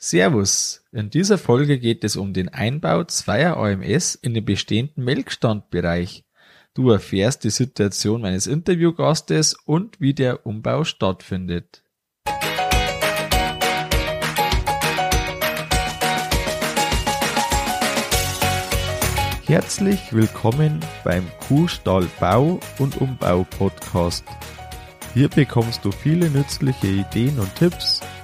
Servus. In dieser Folge geht es um den Einbau zweier AMS in den bestehenden Melkstandbereich. Du erfährst die Situation meines Interviewgastes und wie der Umbau stattfindet. Herzlich willkommen beim Kuhstall Bau und Umbau Podcast. Hier bekommst du viele nützliche Ideen und Tipps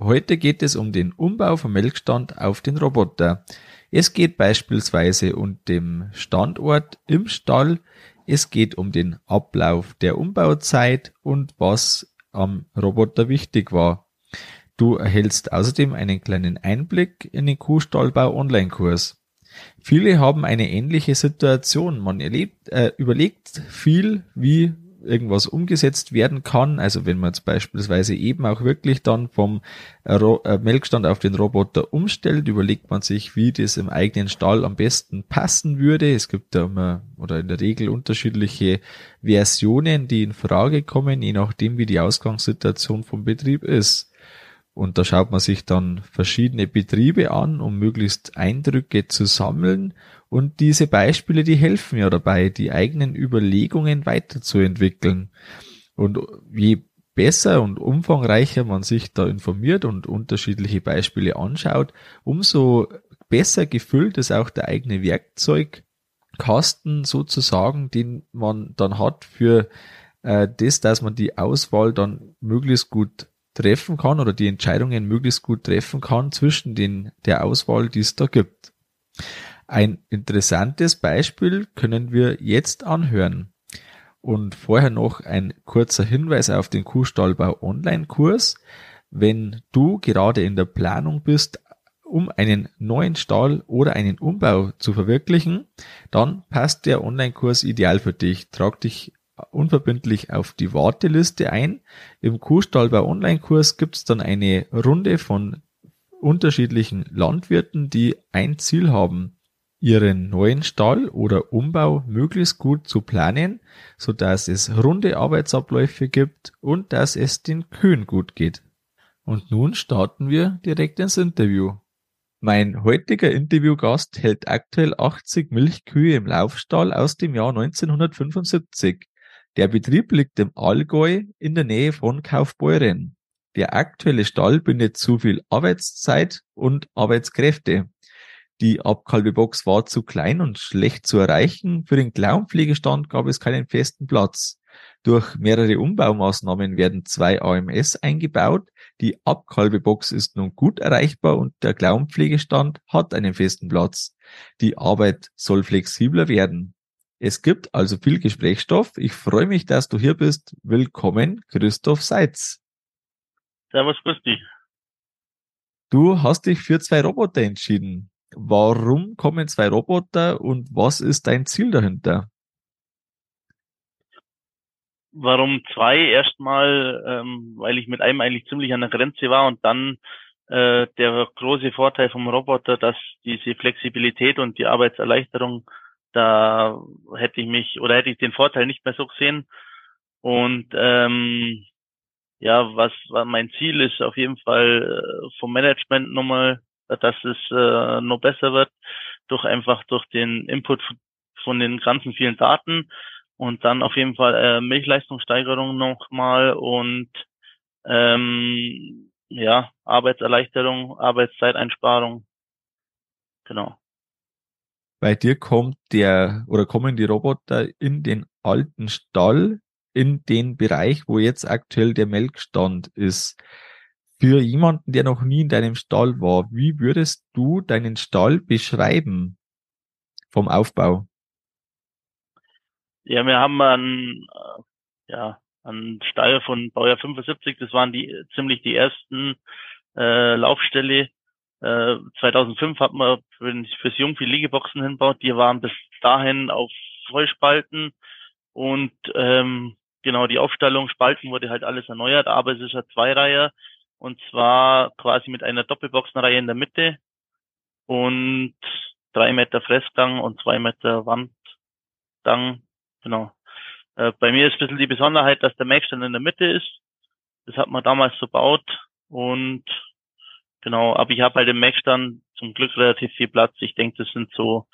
Heute geht es um den Umbau vom Melkstand auf den Roboter. Es geht beispielsweise um den Standort im Stall, es geht um den Ablauf der Umbauzeit und was am Roboter wichtig war. Du erhältst außerdem einen kleinen Einblick in den Kuhstallbau Online-Kurs. Viele haben eine ähnliche Situation. Man erlebt, äh, überlegt viel, wie irgendwas umgesetzt werden kann. Also wenn man jetzt beispielsweise eben auch wirklich dann vom äh, Melkstand auf den Roboter umstellt, überlegt man sich, wie das im eigenen Stall am besten passen würde. Es gibt da immer oder in der Regel unterschiedliche Versionen, die in Frage kommen, je nachdem, wie die Ausgangssituation vom Betrieb ist. Und da schaut man sich dann verschiedene Betriebe an, um möglichst Eindrücke zu sammeln und diese Beispiele, die helfen ja dabei, die eigenen Überlegungen weiterzuentwickeln. Und je besser und umfangreicher man sich da informiert und unterschiedliche Beispiele anschaut, umso besser gefüllt ist auch der eigene Werkzeugkasten sozusagen, den man dann hat für äh, das, dass man die Auswahl dann möglichst gut treffen kann oder die Entscheidungen möglichst gut treffen kann zwischen den, der Auswahl, die es da gibt. Ein interessantes Beispiel können wir jetzt anhören. Und vorher noch ein kurzer Hinweis auf den Kuhstallbau Online-Kurs. Wenn du gerade in der Planung bist, um einen neuen Stall oder einen Umbau zu verwirklichen, dann passt der Online-Kurs ideal für dich. Trag dich unverbindlich auf die Warteliste ein. Im Kuhstallbau Online-Kurs gibt es dann eine Runde von unterschiedlichen Landwirten, die ein Ziel haben, ihren neuen Stall oder Umbau möglichst gut zu planen, so dass es runde Arbeitsabläufe gibt und dass es den Kühen gut geht. Und nun starten wir direkt ins Interview. Mein heutiger Interviewgast hält aktuell 80 Milchkühe im Laufstall aus dem Jahr 1975. Der Betrieb liegt im Allgäu in der Nähe von Kaufbeuren. Der aktuelle Stall bindet zu viel Arbeitszeit und Arbeitskräfte. Die Abkalbebox war zu klein und schlecht zu erreichen. Für den Klauenpflegestand gab es keinen festen Platz. Durch mehrere Umbaumaßnahmen werden zwei AMS eingebaut. Die Abkalbebox ist nun gut erreichbar und der Klauenpflegestand hat einen festen Platz. Die Arbeit soll flexibler werden. Es gibt also viel Gesprächsstoff. Ich freue mich, dass du hier bist. Willkommen, Christoph Seitz. Servus, grüß dich. Du hast dich für zwei Roboter entschieden. Warum kommen zwei Roboter und was ist dein Ziel dahinter? Warum zwei? Erstmal, ähm, weil ich mit einem eigentlich ziemlich an der Grenze war und dann äh, der große Vorteil vom Roboter, dass diese Flexibilität und die Arbeitserleichterung, da hätte ich mich oder hätte ich den Vorteil nicht mehr so gesehen. Und ähm, ja, was, was mein Ziel ist, auf jeden Fall äh, vom Management nochmal dass es äh, noch besser wird, durch einfach durch den Input von den ganzen vielen Daten und dann auf jeden Fall äh, Milchleistungssteigerung nochmal und ähm, ja, Arbeitserleichterung, Arbeitszeiteinsparung. Genau. Bei dir kommt der oder kommen die Roboter in den alten Stall, in den Bereich, wo jetzt aktuell der Melkstand ist. Für jemanden, der noch nie in deinem Stall war, wie würdest du deinen Stall beschreiben vom Aufbau? Ja, wir haben einen, äh, ja, einen Stall von Baujahr 75, das waren die ziemlich die ersten äh, Laufställe Äh, 2005 hat man fürs Jungvieh Liegeboxen hinbaut. Die waren bis dahin auf Vollspalten und ähm, genau die Aufstellung Spalten wurde halt alles erneuert, aber es ist eine Zweireihe und zwar quasi mit einer Doppelboxenreihe in der Mitte und drei Meter Fressgang und zwei Meter Wandgang. Genau. Äh, bei mir ist ein bisschen die Besonderheit, dass der Mägstand in der Mitte ist. Das hat man damals so baut und genau, aber ich habe halt im Mägstand zum Glück relativ viel Platz. Ich denke, das sind so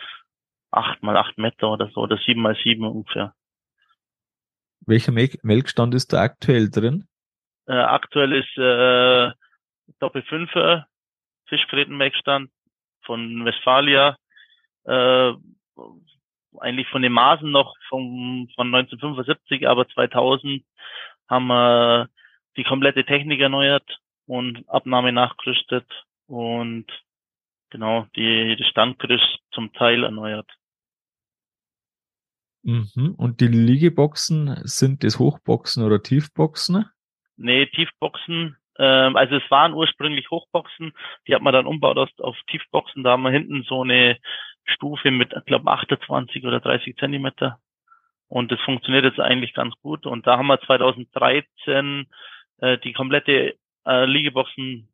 acht mal acht Meter oder so oder sieben mal sieben ungefähr. Welcher Melkstand ist da aktuell drin? Äh, aktuell ist äh, Doppelfünfer Fischgrätenmelkstand von Westfalia. Äh, eigentlich von den Maßen noch vom, von 1975, aber 2000 haben wir die komplette Technik erneuert und Abnahme nachgerüstet und genau die, die Standgerüst zum Teil erneuert. Mhm. Und die Liegeboxen, sind das Hochboxen oder Tiefboxen? Nee, Tiefboxen. Ähm, also es waren ursprünglich Hochboxen, die hat man dann umbaut auf, auf Tiefboxen. Da haben wir hinten so eine Stufe mit, ich glaube, 28 oder 30 Zentimeter. Und das funktioniert jetzt eigentlich ganz gut. Und da haben wir 2013 äh, die komplette äh, Liegeboxen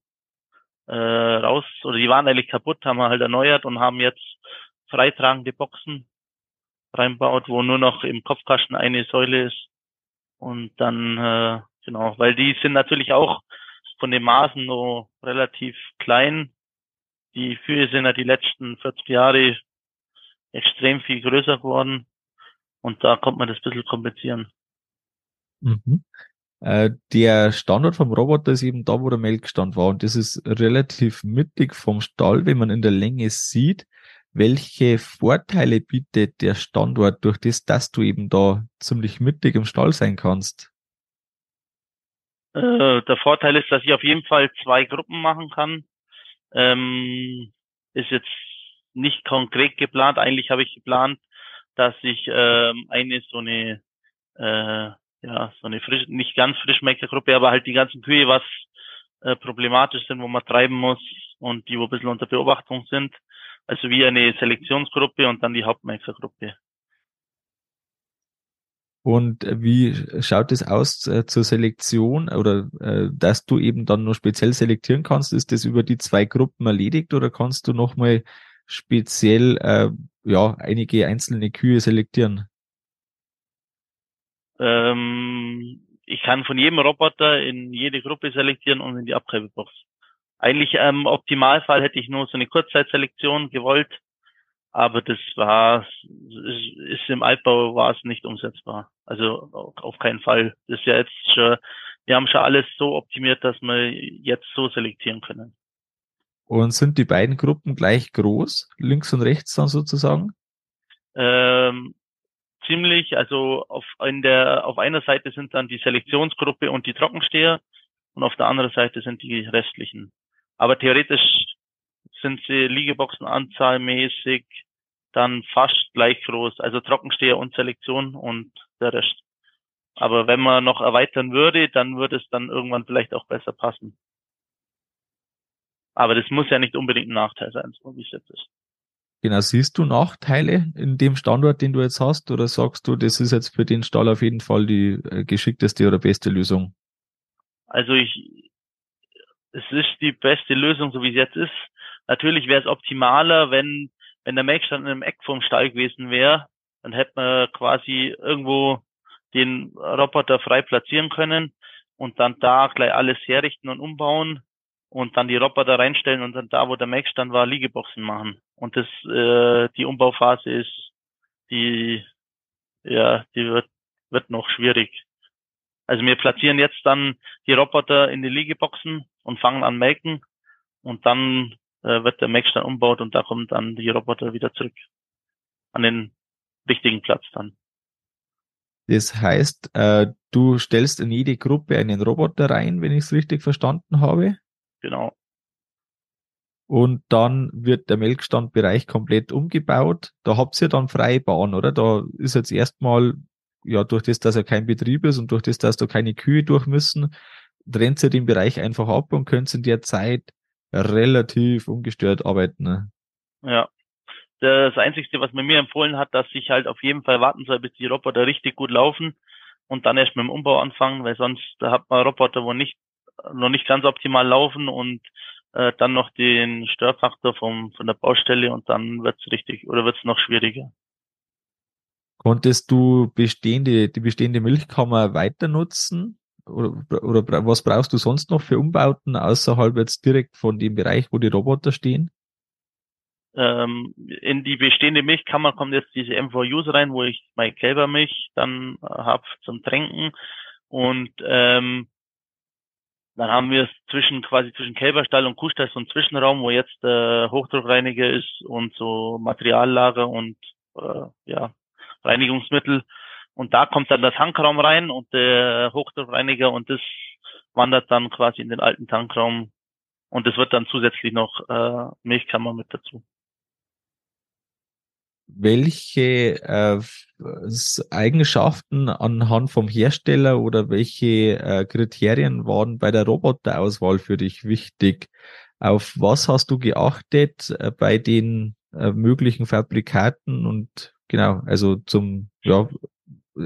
äh, raus, oder die waren eigentlich kaputt, haben wir halt erneuert und haben jetzt freitragende Boxen reinbaut, wo nur noch im Kopfkasten eine Säule ist. Und dann, äh, genau, weil die sind natürlich auch von den Maßen so relativ klein. Die Kühe sind ja die letzten 40 Jahre extrem viel größer geworden. Und da kommt man das ein bisschen komplizieren. Mhm. Äh, der Standort vom Roboter ist eben da, wo der Melkstand war. Und das ist relativ mittig vom Stall, wenn man in der Länge sieht. Welche Vorteile bietet der Standort durch das, dass du eben da ziemlich mittig im Stall sein kannst? Äh, der Vorteil ist, dass ich auf jeden Fall zwei Gruppen machen kann. Ähm, ist jetzt nicht konkret geplant. Eigentlich habe ich geplant, dass ich ähm, eine so eine äh, ja so eine frisch, nicht ganz Frischmelkergruppe, aber halt die ganzen Kühe, was äh, problematisch sind, wo man treiben muss und die wo ein bisschen unter Beobachtung sind, also wie eine Selektionsgruppe und dann die Hauptmelkergruppe. Und wie schaut es aus äh, zur Selektion oder äh, dass du eben dann nur speziell selektieren kannst? Ist das über die zwei Gruppen erledigt oder kannst du nochmal speziell äh, ja einige einzelne Kühe selektieren? Ähm, ich kann von jedem Roboter in jede Gruppe selektieren und in die Abtreibebox. Eigentlich im Optimalfall hätte ich nur so eine Kurzzeitselektion gewollt, aber das war, ist im Altbau war es nicht umsetzbar. Also auf keinen Fall. Das ist ja jetzt schon, wir haben schon alles so optimiert, dass wir jetzt so selektieren können. Und sind die beiden Gruppen gleich groß, links und rechts dann sozusagen? Ähm, ziemlich, also auf, in der, auf einer Seite sind dann die Selektionsgruppe und die Trockensteher und auf der anderen Seite sind die restlichen. Aber theoretisch sind sie Liegeboxenanzahlmäßig dann fast gleich groß. Also Trockensteher und Selektion und der Rest. Aber wenn man noch erweitern würde, dann würde es dann irgendwann vielleicht auch besser passen. Aber das muss ja nicht unbedingt ein Nachteil sein, so wie es jetzt ist. Genau, siehst du Nachteile in dem Standort, den du jetzt hast, oder sagst du, das ist jetzt für den Stall auf jeden Fall die äh, geschickteste oder beste Lösung? Also ich, es ist die beste Lösung, so wie es jetzt ist. Natürlich wäre es optimaler, wenn, wenn der Melkstand in einem Eck vom Stall gewesen wäre, dann hätte man quasi irgendwo den Roboter frei platzieren können und dann da gleich alles herrichten und umbauen und dann die Roboter reinstellen und dann da, wo der Melkstand war, Liegeboxen machen. Und das, äh, die Umbauphase ist, die, ja, die wird, wird noch schwierig. Also wir platzieren jetzt dann die Roboter in die Liegeboxen und fangen an melken und dann äh, wird der Mesh dann umbaut und da kommen dann die Roboter wieder zurück an den richtigen Platz dann. Das heißt, äh, du stellst in jede Gruppe einen Roboter rein, wenn ich es richtig verstanden habe. Genau. Und dann wird der Melkstandbereich komplett umgebaut. Da habt ihr dann freie Bahn, oder? Da ist jetzt erstmal, ja, durch das, dass er kein Betrieb ist und durch das, dass da keine Kühe durch müssen, trennt ihr den Bereich einfach ab und könnt in der Zeit relativ ungestört arbeiten. Ne? Ja. Das Einzige, was man mir empfohlen hat, dass ich halt auf jeden Fall warten soll, bis die Roboter richtig gut laufen und dann erst mit dem Umbau anfangen, weil sonst da hat man Roboter, wo nicht noch nicht ganz optimal laufen und äh, dann noch den Störfaktor vom von der Baustelle und dann wird's richtig oder wird's noch schwieriger. Konntest du bestehende, die bestehende Milchkammer weiter nutzen? Oder, oder was brauchst du sonst noch für Umbauten außerhalb jetzt direkt von dem Bereich, wo die Roboter stehen? Ähm, in die bestehende Milchkammer kommt jetzt diese MVUs rein, wo ich meine Kälbermilch dann äh, habe zum Tränken. Und ähm, dann haben wir es zwischen quasi zwischen Kälberstall und Kuhstall so einen Zwischenraum, wo jetzt äh, Hochdruckreiniger ist und so Materiallager und äh, ja Reinigungsmittel. Und da kommt dann der Tankraum rein und der Hochdruckreiniger und das wandert dann quasi in den alten Tankraum. Und es wird dann zusätzlich noch äh, Milchkammer mit dazu. Welche äh, Eigenschaften anhand vom Hersteller oder welche äh, Kriterien waren bei der Roboterauswahl für dich wichtig? Auf was hast du geachtet äh, bei den äh, möglichen Fabrikaten? Und genau, also zum ja,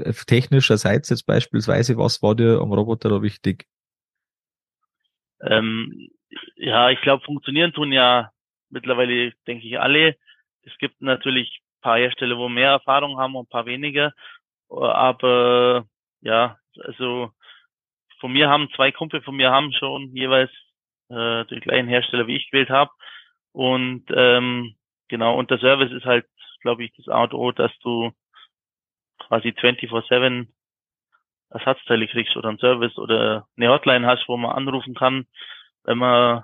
technischerseits jetzt beispielsweise, was war dir am Roboter da wichtig? Ähm, ja, ich glaube, funktionieren tun ja mittlerweile, denke ich, alle. Es gibt natürlich paar Hersteller, wo mehr Erfahrung haben und ein paar weniger. Aber ja, also von mir haben zwei Kumpel von mir haben schon jeweils äh, den gleichen Hersteller wie ich gewählt habe. Und ähm, genau, und der Service ist halt, glaube ich, das A und O, dass du quasi 24-7 Ersatzteile kriegst oder einen Service oder eine Hotline hast, wo man anrufen kann, wenn man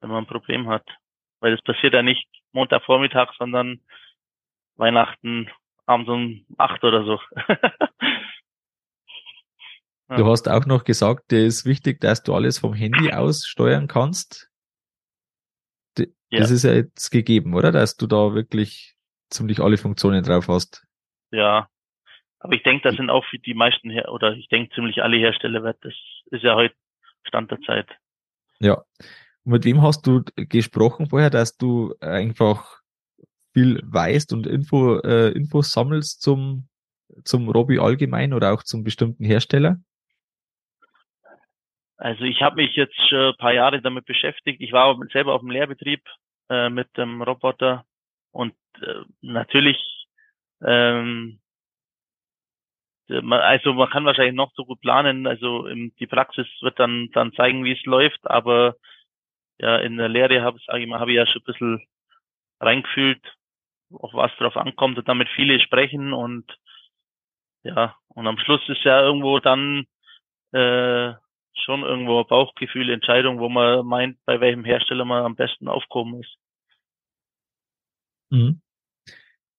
wenn man ein Problem hat. Weil das passiert ja nicht Montagvormittag, sondern Weihnachten abends um acht oder so. Du hast auch noch gesagt, es ist wichtig, dass du alles vom Handy aus steuern kannst. Das ja. ist ja jetzt gegeben, oder? Dass du da wirklich ziemlich alle Funktionen drauf hast. Ja. Aber ich denke, das sind auch für die meisten, Her oder ich denke ziemlich alle Hersteller wert. Das ist ja heute Stand der Zeit. Ja. Und mit wem hast du gesprochen vorher, dass du einfach viel weißt und Info, äh, Infos sammelst zum, zum Robby allgemein oder auch zum bestimmten Hersteller? Also ich habe mich jetzt schon ein paar Jahre damit beschäftigt. Ich war selber auf dem Lehrbetrieb äh, mit dem Roboter und äh, natürlich, ähm, also man kann wahrscheinlich noch so gut planen. Also im, die Praxis wird dann dann zeigen, wie es läuft. Aber ja, in der Lehre habe ich, hab ich ja schon ein bisschen reingefühlt auf was drauf ankommt und damit viele sprechen und ja, und am Schluss ist ja irgendwo dann äh, schon irgendwo Bauchgefühl, Entscheidung, wo man meint, bei welchem Hersteller man am besten aufkommen ist. Mhm.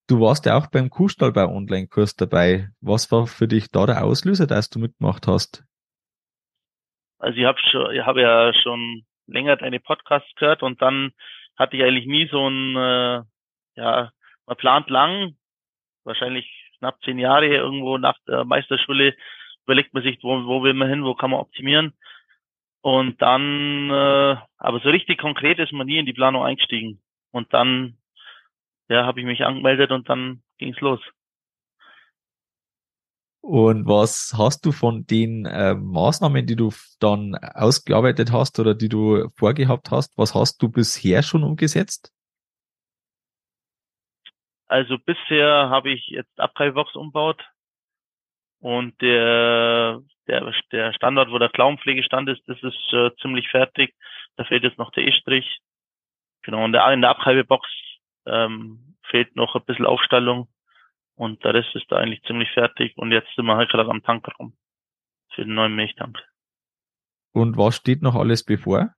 Du warst ja auch beim Kuhstallbau Online-Kurs dabei. Was war für dich da der Auslöser, dass du mitgemacht hast? Also ich habe habe ja schon länger deine Podcasts gehört und dann hatte ich eigentlich nie so ein äh, ja man plant lang, wahrscheinlich knapp zehn Jahre irgendwo nach der Meisterschule, überlegt man sich, wo, wo will man hin, wo kann man optimieren. Und dann, äh, aber so richtig konkret ist man nie in die Planung eingestiegen. Und dann, ja, habe ich mich angemeldet und dann ging's los. Und was hast du von den äh, Maßnahmen, die du dann ausgearbeitet hast oder die du vorgehabt hast, was hast du bisher schon umgesetzt? Also bisher habe ich jetzt Abtreibebox umbaut und der, der, der Standort, wo der Klauenpflegestand ist, das ist äh, ziemlich fertig. Da fehlt jetzt noch der E-Strich. Genau, und der, in der Abtreibebox ähm, fehlt noch ein bisschen Aufstallung und der Rest ist da eigentlich ziemlich fertig und jetzt sind wir halt gerade am Tankraum für den neuen Milchtank. Und was steht noch alles bevor?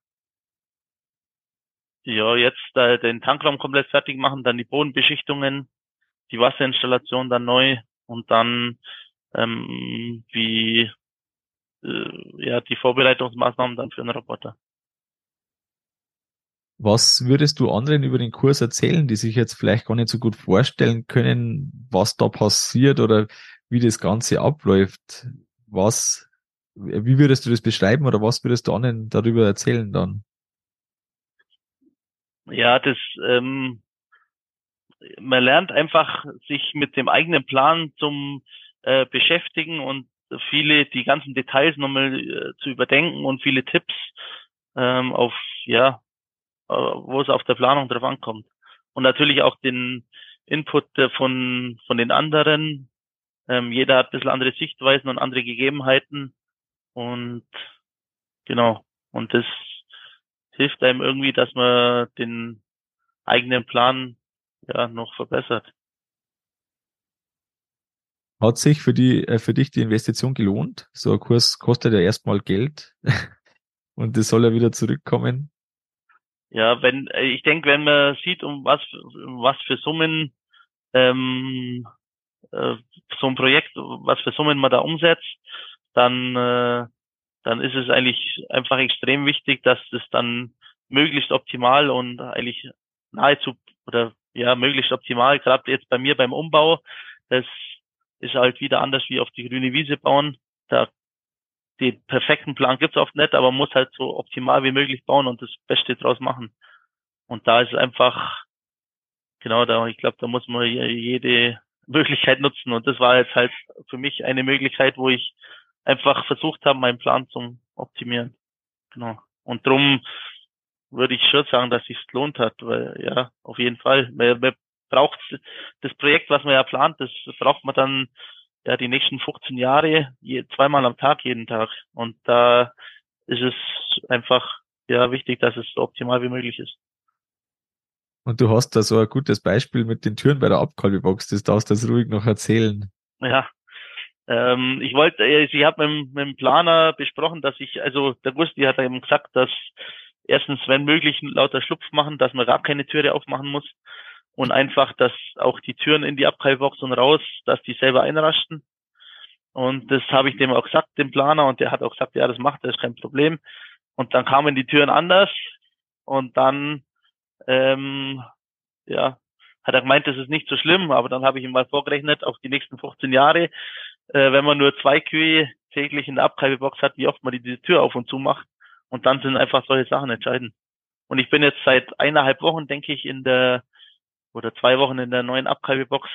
ja, jetzt äh, den Tankraum komplett fertig machen, dann die Bodenbeschichtungen, die Wasserinstallation dann neu und dann ähm, wie äh, ja die Vorbereitungsmaßnahmen dann für den Roboter. Was würdest du anderen über den Kurs erzählen, die sich jetzt vielleicht gar nicht so gut vorstellen können, was da passiert oder wie das Ganze abläuft? Was, wie würdest du das beschreiben oder was würdest du anderen darüber erzählen dann? Ja, das ähm, man lernt einfach sich mit dem eigenen Plan zum äh, beschäftigen und viele die ganzen Details nochmal äh, zu überdenken und viele Tipps ähm, auf ja äh, wo es auf der Planung drauf ankommt und natürlich auch den Input von von den anderen ähm, jeder hat ein bisschen andere Sichtweisen und andere Gegebenheiten und genau und das hilft einem irgendwie dass man den eigenen Plan ja noch verbessert. Hat sich für die äh, für dich die Investition gelohnt? So ein Kurs kostet ja erstmal Geld und das soll ja wieder zurückkommen. Ja, wenn äh, ich denke, wenn man sieht, um was um was für Summen ähm, äh, so ein Projekt, was für Summen man da umsetzt, dann äh, dann ist es eigentlich einfach extrem wichtig, dass das dann möglichst optimal und eigentlich nahezu oder ja, möglichst optimal. Gerade jetzt bei mir beim Umbau, das ist halt wieder anders wie auf die grüne Wiese bauen. Da den perfekten Plan gibt's oft nicht, aber man muss halt so optimal wie möglich bauen und das Beste draus machen. Und da ist einfach, genau da, ich glaube, da muss man jede Möglichkeit nutzen. Und das war jetzt halt für mich eine Möglichkeit, wo ich einfach versucht habe, meinen Plan zu optimieren. Genau. Und drum würde ich schon sagen, dass sich lohnt hat, weil ja, auf jeden Fall. Man, man braucht das Projekt, was man ja plant, das braucht man dann ja die nächsten 15 Jahre, je, zweimal am Tag, jeden Tag. Und da ist es einfach ja wichtig, dass es so optimal wie möglich ist. Und du hast da so ein gutes Beispiel mit den Türen bei der Abkalbebox, das darfst du das ruhig noch erzählen. Ja, ähm, ich wollte, äh, ich habe mit, mit dem Planer besprochen, dass ich, also der Gusti hat eben gesagt, dass erstens, wenn möglich, lauter Schlupf machen, dass man gar keine Türe aufmachen muss und einfach, dass auch die Türen in die Abkeilbox und raus, dass die selber einrasten. Und das habe ich dem auch gesagt, dem Planer, und der hat auch gesagt, ja, das macht, das ist kein Problem. Und dann kamen die Türen anders und dann, ähm, ja, hat er gemeint, das ist nicht so schlimm, aber dann habe ich ihm mal vorgerechnet, auf die nächsten 15 Jahre, äh, wenn man nur zwei Kühe täglich in der Abkeibebox hat, wie oft man die, die Tür auf und zu macht, und dann sind einfach solche Sachen entscheidend. Und ich bin jetzt seit eineinhalb Wochen, denke ich, in der, oder zwei Wochen in der neuen Abtreibebox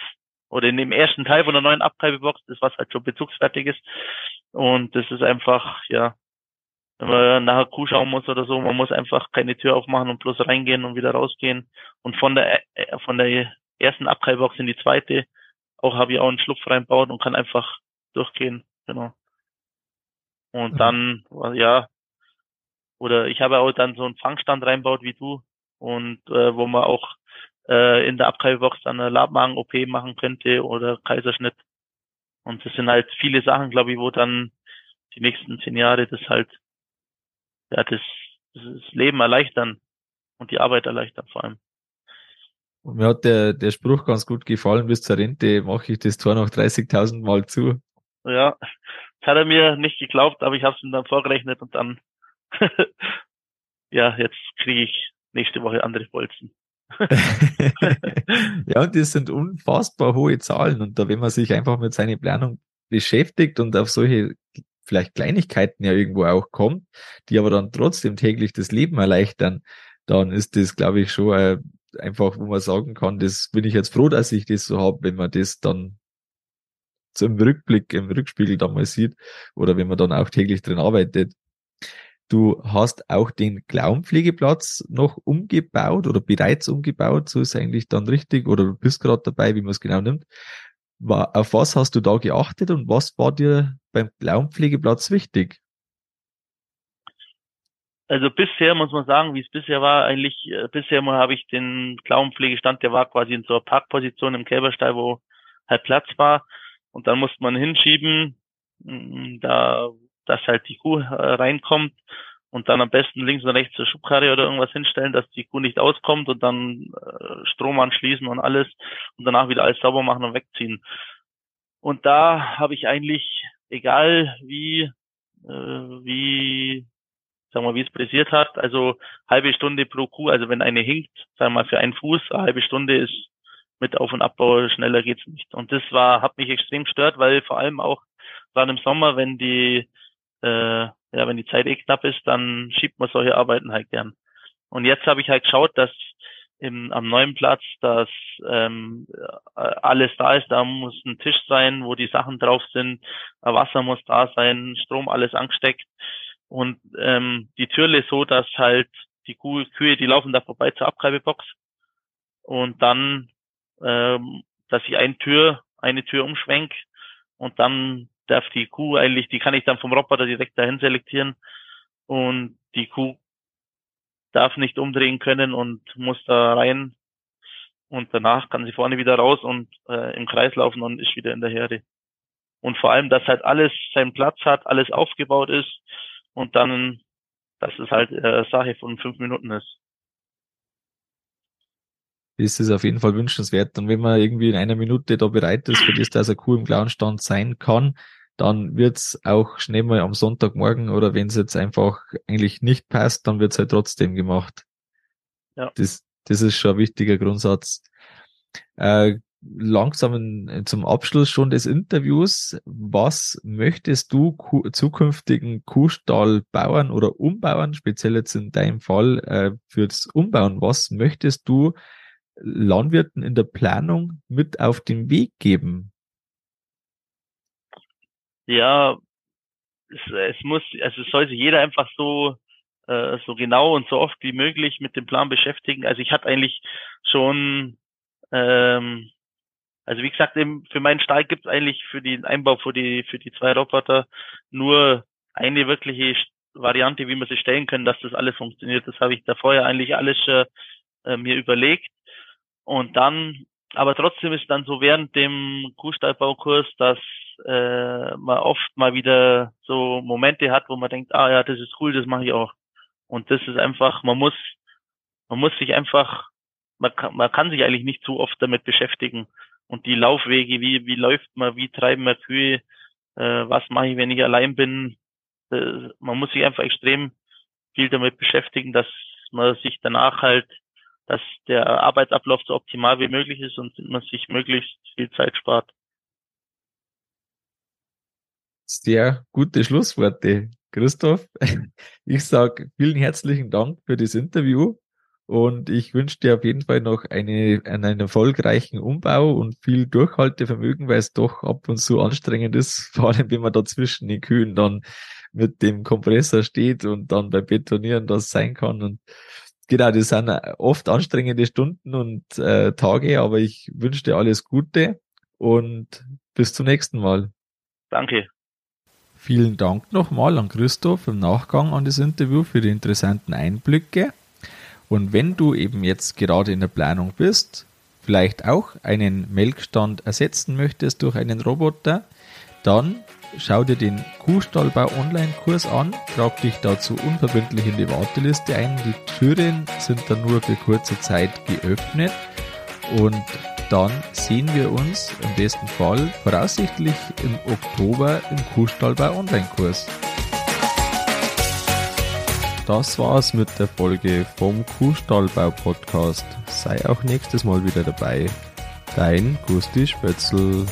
oder in dem ersten Teil von der neuen Abtreibebox, das was halt schon bezugsfertig ist. Und das ist einfach, ja, wenn man nachher Kuh schauen muss oder so, man muss einfach keine Tür aufmachen und bloß reingehen und wieder rausgehen. Und von der, äh, von der ersten Abtreibebox in die zweite, auch habe ich auch einen Schlupf reinbaut und kann einfach durchgehen, genau. Und mhm. dann, ja, oder ich habe auch dann so einen Fangstand reinbaut wie du und äh, wo man auch äh, in der Abtreibebox dann eine Labmagen-OP machen könnte oder Kaiserschnitt. Und das sind halt viele Sachen, glaube ich, wo dann die nächsten zehn Jahre das halt, ja, das, das Leben erleichtern und die Arbeit erleichtern vor allem. Und mir hat der, der Spruch ganz gut gefallen, bis zur Rente mache ich das Tor noch 30.000 Mal zu. Ja, das hat er mir nicht geglaubt, aber ich habe es ihm dann vorgerechnet und dann ja, jetzt kriege ich nächste Woche andere Bolzen. ja, und das sind unfassbar hohe Zahlen. Und da, wenn man sich einfach mit seiner Planung beschäftigt und auf solche vielleicht Kleinigkeiten ja irgendwo auch kommt, die aber dann trotzdem täglich das Leben erleichtern, dann ist das, glaube ich, schon äh, einfach, wo man sagen kann, das bin ich jetzt froh, dass ich das so habe, wenn man das dann zum Rückblick, im Rückspiegel dann mal sieht oder wenn man dann auch täglich drin arbeitet. Du hast auch den Klauenpflegeplatz noch umgebaut oder bereits umgebaut, so ist eigentlich dann richtig, oder du bist gerade dabei, wie man es genau nimmt. Auf was hast du da geachtet und was war dir beim Klauenpflegeplatz wichtig? Also bisher muss man sagen, wie es bisher war, eigentlich äh, bisher mal habe ich den Klauenpflegestand, der war quasi in so einer Parkposition im Kälberstall, wo halt Platz war und dann musste man hinschieben, mm, da dass halt die Kuh äh, reinkommt und dann am besten links und rechts zur Schubkarre oder irgendwas hinstellen, dass die Kuh nicht auskommt und dann äh, Strom anschließen und alles und danach wieder alles sauber machen und wegziehen. Und da habe ich eigentlich, egal wie, äh, wie, sagen wir, wie es pressiert hat, also halbe Stunde pro Kuh, also wenn eine hinkt, sagen wir mal für einen Fuß, eine halbe Stunde ist mit Auf- und Abbau, schneller geht's nicht. Und das war, hat mich extrem gestört, weil vor allem auch gerade im Sommer, wenn die äh, ja, wenn die Zeit eh knapp ist, dann schiebt man solche Arbeiten halt gern. Und jetzt habe ich halt geschaut, dass im, am neuen Platz, dass ähm, alles da ist. Da muss ein Tisch sein, wo die Sachen drauf sind, Wasser muss da sein, Strom alles angesteckt und ähm, die Türle so, dass halt die Kuh, Kühe, die laufen da vorbei zur Abreibebox und dann, ähm, dass ich eine Tür, eine Tür umschwenk und dann darf die Kuh eigentlich, die kann ich dann vom Roboter direkt dahin selektieren und die Kuh darf nicht umdrehen können und muss da rein und danach kann sie vorne wieder raus und äh, im Kreis laufen und ist wieder in der Herde. Und vor allem, dass halt alles seinen Platz hat, alles aufgebaut ist und dann, dass es halt äh, Sache von fünf Minuten ist. Ist es auf jeden Fall wünschenswert. Und wenn man irgendwie in einer Minute da bereit ist, für das, dass er Kuh im Klauenstand sein kann, dann wird's auch schnell mal am Sonntagmorgen oder wenn es jetzt einfach eigentlich nicht passt, dann wird's halt trotzdem gemacht. Ja. Das, das ist schon ein wichtiger Grundsatz. Äh, langsam zum Abschluss schon des Interviews. Was möchtest du Kuh, zukünftigen Kuhstallbauern oder Umbauern, speziell jetzt in deinem Fall äh, fürs Umbauen, was möchtest du Landwirten in der Planung mit auf den Weg geben? Ja, es, es muss, also es soll sich jeder einfach so äh, so genau und so oft wie möglich mit dem Plan beschäftigen. Also ich hatte eigentlich schon, ähm, also wie gesagt, eben für meinen Stall gibt es eigentlich für den Einbau für die für die zwei Roboter nur eine wirkliche Variante, wie man sie stellen können, dass das alles funktioniert. Das habe ich da vorher eigentlich alles schon äh, mir überlegt. Und dann, aber trotzdem ist dann so während dem Kuhstallbaukurs, dass äh, man oft mal wieder so Momente hat, wo man denkt, ah ja, das ist cool, das mache ich auch. Und das ist einfach, man muss, man muss sich einfach, man kann, man kann sich eigentlich nicht zu oft damit beschäftigen. Und die Laufwege, wie, wie läuft man, wie treiben wir Kühe, äh, was mache ich, wenn ich allein bin. Äh, man muss sich einfach extrem viel damit beschäftigen, dass man sich danach halt, dass der Arbeitsablauf so optimal wie möglich ist und man sich möglichst viel Zeit spart sehr gute Schlussworte. Christoph, ich sage vielen herzlichen Dank für das Interview und ich wünsche dir auf jeden Fall noch eine, einen erfolgreichen Umbau und viel Durchhaltevermögen, weil es doch ab und zu anstrengend ist, vor allem wenn man da zwischen den Kühen dann mit dem Kompressor steht und dann bei Betonieren das sein kann und genau, das sind oft anstrengende Stunden und äh, Tage, aber ich wünsche dir alles Gute und bis zum nächsten Mal. Danke. Vielen Dank nochmal an Christoph im Nachgang an das Interview für die interessanten Einblicke. Und wenn du eben jetzt gerade in der Planung bist, vielleicht auch einen Melkstand ersetzen möchtest durch einen Roboter, dann schau dir den Kuhstallbau Online-Kurs an, trag dich dazu unverbindlich in die Warteliste ein. Die Türen sind dann nur für kurze Zeit geöffnet und dann sehen wir uns im besten Fall voraussichtlich im Oktober im Kuhstallbau Online-Kurs. Das war's mit der Folge vom Kuhstallbau Podcast. Sei auch nächstes Mal wieder dabei. Dein Gusti Spötzl.